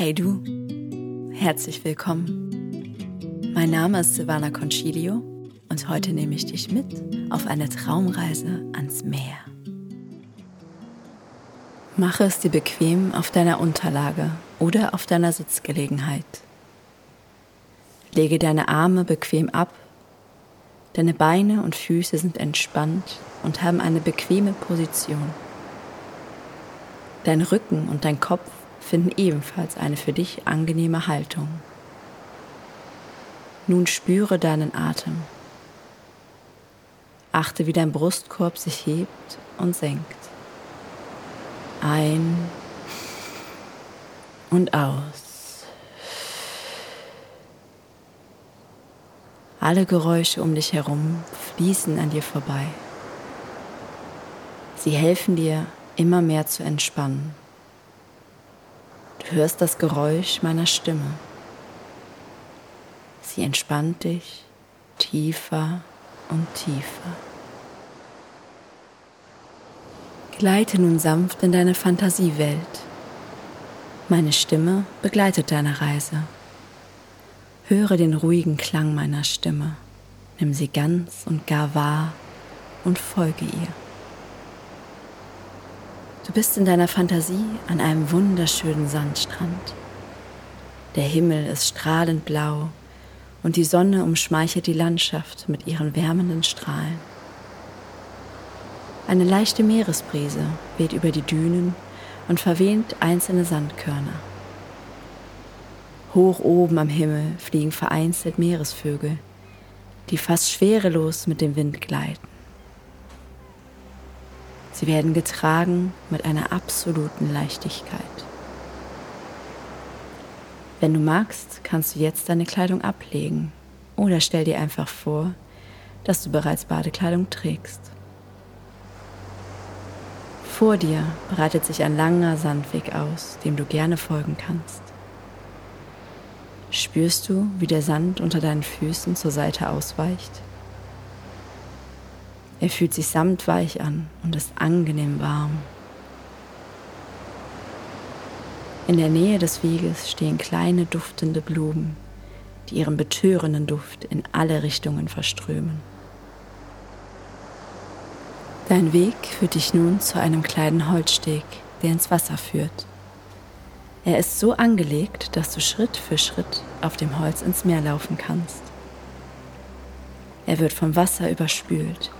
Hey du, herzlich willkommen. Mein Name ist Silvana Concilio und heute nehme ich dich mit auf eine Traumreise ans Meer. Mache es dir bequem auf deiner Unterlage oder auf deiner Sitzgelegenheit. Lege deine Arme bequem ab, deine Beine und Füße sind entspannt und haben eine bequeme Position. Dein Rücken und dein Kopf finden ebenfalls eine für dich angenehme Haltung. Nun spüre deinen Atem. Achte, wie dein Brustkorb sich hebt und senkt. Ein und aus. Alle Geräusche um dich herum fließen an dir vorbei. Sie helfen dir, immer mehr zu entspannen. Hörst das Geräusch meiner Stimme. Sie entspannt dich tiefer und tiefer. Gleite nun sanft in deine Fantasiewelt. Meine Stimme begleitet deine Reise. Höre den ruhigen Klang meiner Stimme. Nimm sie ganz und gar wahr und folge ihr. Du bist in deiner Fantasie an einem wunderschönen Sandstrand. Der Himmel ist strahlend blau und die Sonne umschmeichelt die Landschaft mit ihren wärmenden Strahlen. Eine leichte Meeresbrise weht über die Dünen und verwehnt einzelne Sandkörner. Hoch oben am Himmel fliegen vereinzelt Meeresvögel, die fast schwerelos mit dem Wind gleiten. Sie werden getragen mit einer absoluten Leichtigkeit. Wenn du magst, kannst du jetzt deine Kleidung ablegen oder stell dir einfach vor, dass du bereits Badekleidung trägst. Vor dir breitet sich ein langer Sandweg aus, dem du gerne folgen kannst. Spürst du, wie der Sand unter deinen Füßen zur Seite ausweicht? Er fühlt sich samtweich an und ist angenehm warm. In der Nähe des Weges stehen kleine duftende Blumen, die ihren betörenden Duft in alle Richtungen verströmen. Dein Weg führt dich nun zu einem kleinen Holzsteg, der ins Wasser führt. Er ist so angelegt, dass du Schritt für Schritt auf dem Holz ins Meer laufen kannst. Er wird vom Wasser überspült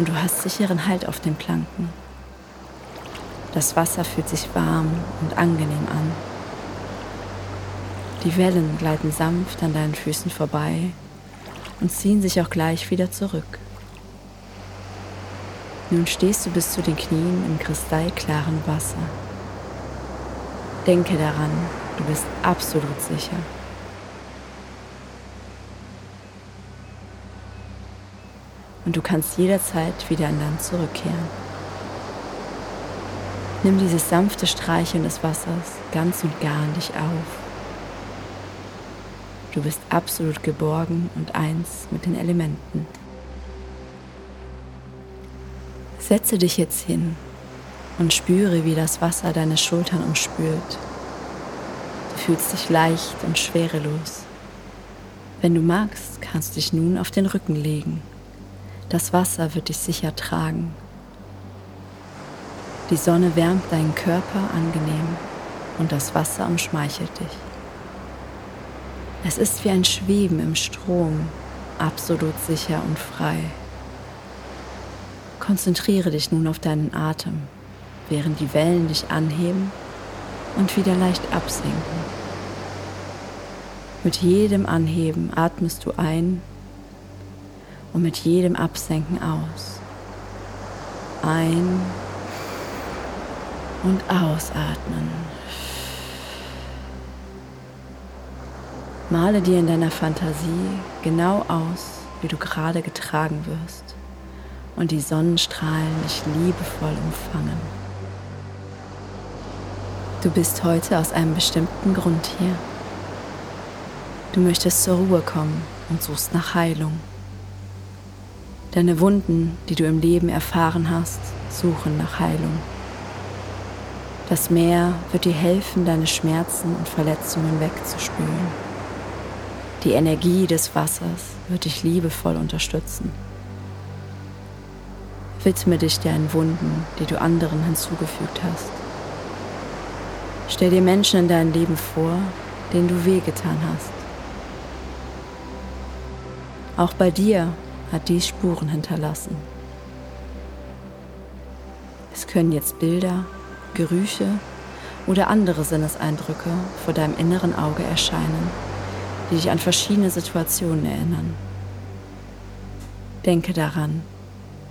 und du hast sicheren Halt auf den Planken. Das Wasser fühlt sich warm und angenehm an. Die Wellen gleiten sanft an deinen Füßen vorbei und ziehen sich auch gleich wieder zurück. Nun stehst du bis zu den Knien im kristallklaren Wasser. Denke daran, du bist absolut sicher. Und du kannst jederzeit wieder an Land zurückkehren. Nimm dieses sanfte Streicheln des Wassers ganz und gar an dich auf. Du bist absolut geborgen und eins mit den Elementen. Setze dich jetzt hin und spüre, wie das Wasser deine Schultern umspült. Du fühlst dich leicht und schwerelos. Wenn du magst, kannst du dich nun auf den Rücken legen das Wasser wird dich sicher tragen. Die Sonne wärmt deinen Körper angenehm und das Wasser umschmeichelt dich. Es ist wie ein Schweben im Strom, absolut sicher und frei. Konzentriere dich nun auf deinen Atem, während die Wellen dich anheben und wieder leicht absinken. Mit jedem Anheben atmest du ein und mit jedem Absenken aus. Ein und ausatmen. Male dir in deiner Fantasie genau aus, wie du gerade getragen wirst und die Sonnenstrahlen dich liebevoll umfangen. Du bist heute aus einem bestimmten Grund hier. Du möchtest zur Ruhe kommen und suchst nach Heilung. Deine Wunden, die du im Leben erfahren hast, suchen nach Heilung. Das Meer wird dir helfen, deine Schmerzen und Verletzungen wegzuspülen. Die Energie des Wassers wird dich liebevoll unterstützen. Widme dich deinen Wunden, die du anderen hinzugefügt hast. Stell dir Menschen in deinem Leben vor, denen du wehgetan hast. Auch bei dir hat dies Spuren hinterlassen. Es können jetzt Bilder, Gerüche oder andere Sinneseindrücke vor deinem inneren Auge erscheinen, die dich an verschiedene Situationen erinnern. Denke daran,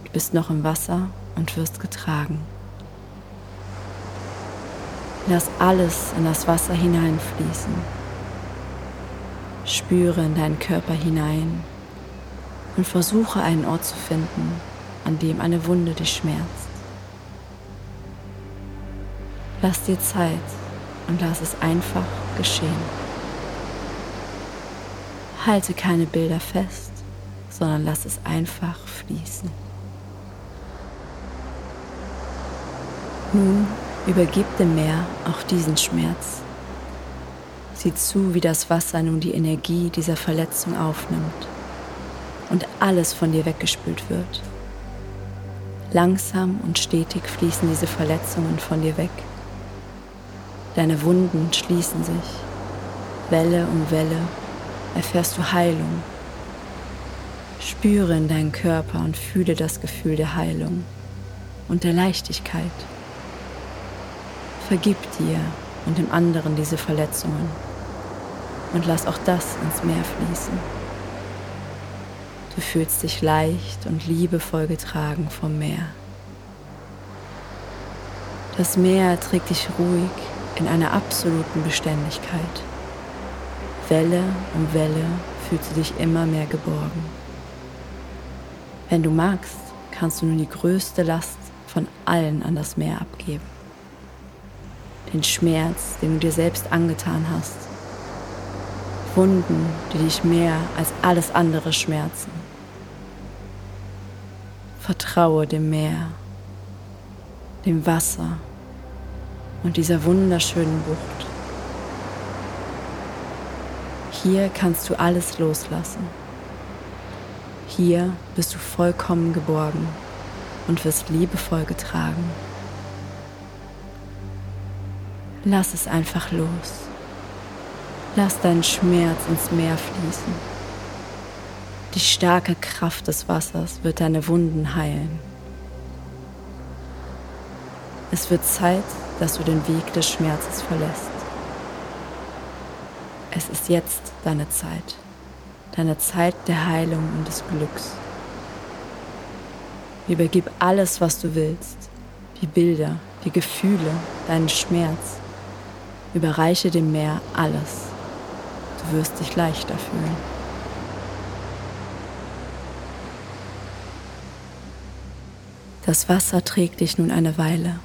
du bist noch im Wasser und wirst getragen. Lass alles in das Wasser hineinfließen. Spüre in deinen Körper hinein und versuche einen Ort zu finden, an dem eine Wunde dich schmerzt. Lass dir Zeit und lass es einfach geschehen. Halte keine Bilder fest, sondern lass es einfach fließen. Nun übergib dem Meer auch diesen Schmerz. Sieh zu, wie das Wasser nun die Energie dieser Verletzung aufnimmt und alles von dir weggespült wird. Langsam und stetig fließen diese Verletzungen von dir weg Deine Wunden schließen sich. Welle um Welle erfährst du Heilung. Spüre in deinen Körper und fühle das Gefühl der Heilung und der Leichtigkeit. Vergib dir und dem anderen diese Verletzungen und lass auch das ins Meer fließen. Du fühlst dich leicht und liebevoll getragen vom Meer. Das Meer trägt dich ruhig in einer absoluten Beständigkeit. Welle um Welle fühlst du dich immer mehr geborgen. Wenn du magst, kannst du nun die größte Last von allen an das Meer abgeben. Den Schmerz, den du dir selbst angetan hast. Wunden, die dich mehr als alles andere schmerzen. Vertraue dem Meer, dem Wasser und dieser wunderschönen Bucht. Hier kannst du alles loslassen. Hier bist du vollkommen geborgen und wirst liebevoll getragen. Lass es einfach los. Lass deinen Schmerz ins Meer fließen. Die starke Kraft des Wassers wird deine Wunden heilen. Es wird Zeit, dass du den Weg des Schmerzes verlässt. Es ist jetzt deine Zeit, deine Zeit der Heilung und des Glücks. Übergib alles, was du willst, die Bilder, die Gefühle, deinen Schmerz. Überreiche dem Meer alles. Du wirst dich leichter fühlen. Das Wasser trägt dich nun eine Weile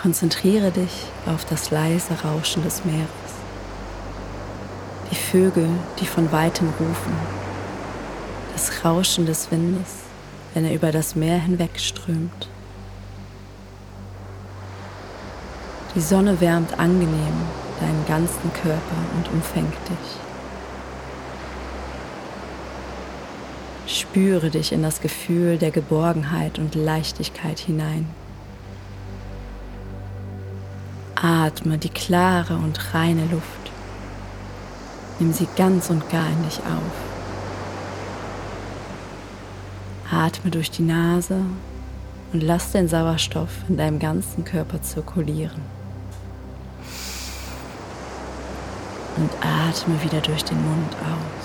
Konzentriere dich auf das leise Rauschen des Meeres, die Vögel, die von weitem rufen, das Rauschen des Windes, wenn er über das Meer hinwegströmt. Die Sonne wärmt angenehm deinen ganzen Körper und umfängt dich. Spüre dich in das Gefühl der Geborgenheit und Leichtigkeit hinein. Atme die klare und reine Luft. Nimm sie ganz und gar in dich auf. Atme durch die Nase und lass den Sauerstoff in deinem ganzen Körper zirkulieren. Und atme wieder durch den Mund aus.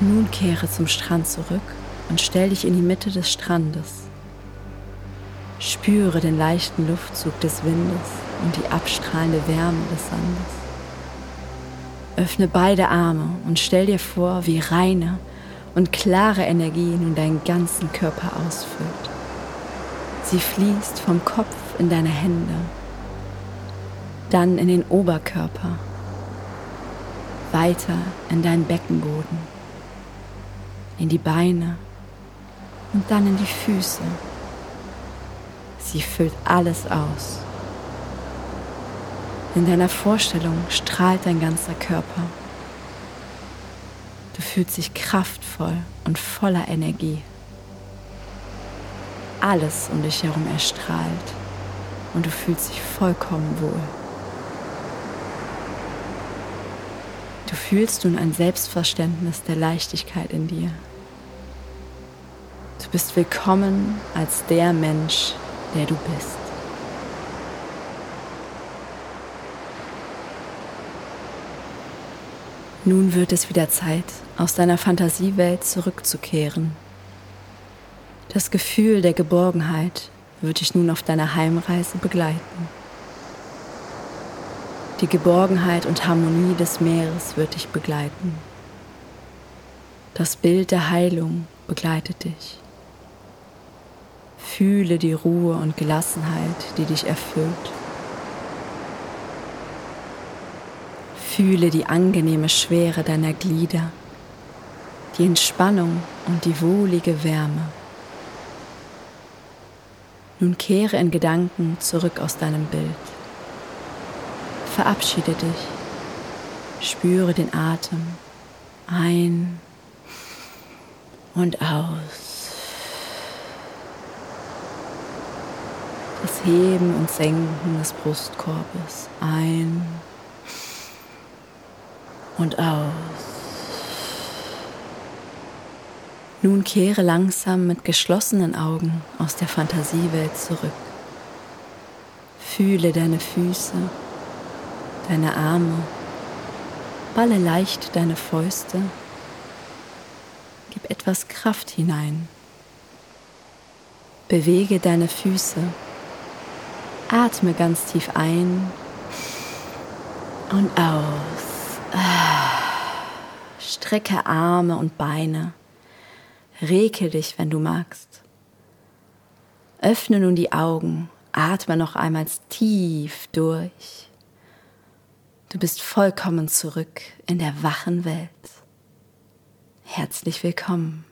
Nun kehre zum Strand zurück und stell dich in die Mitte des Strandes. Spüre den leichten Luftzug des Windes und die abstrahlende Wärme des Sandes. Öffne beide Arme und stell dir vor, wie reine und klare Energie nun deinen ganzen Körper ausfüllt. Sie fließt vom Kopf in deine Hände, dann in den Oberkörper, weiter in deinen Beckenboden, in die Beine, und dann in die Füße. Sie füllt alles aus. In deiner Vorstellung strahlt dein ganzer Körper. Du fühlst dich kraftvoll und voller Energie. Alles um dich herum erstrahlt und du fühlst dich vollkommen wohl. Du fühlst nun ein Selbstverständnis der Leichtigkeit in dir. Bist willkommen als der Mensch, der du bist. Nun wird es wieder Zeit, aus deiner Fantasiewelt zurückzukehren. Das Gefühl der Geborgenheit wird dich nun auf deiner Heimreise begleiten. Die Geborgenheit und Harmonie des Meeres wird dich begleiten. Das Bild der Heilung begleitet dich. Fühle die Ruhe und Gelassenheit, die dich erfüllt. Fühle die angenehme Schwere deiner Glieder, die Entspannung und die wohlige Wärme. Nun kehre in Gedanken zurück aus deinem Bild. Verabschiede dich. Spüre den Atem ein und aus. Das Heben und Senken des Brustkorbes ein und aus. Nun kehre langsam mit geschlossenen Augen aus der Fantasiewelt zurück. Fühle deine Füße deine Arme, balle leicht deine Fäuste, gib etwas Kraft hinein, bewege deine Füße, atme ganz tief ein und aus, strecke Arme und Beine, reke dich, wenn du magst. Öffne nun die Augen, atme noch einmal tief durch. Du bist vollkommen zurück in der wachen Welt. Herzlich willkommen.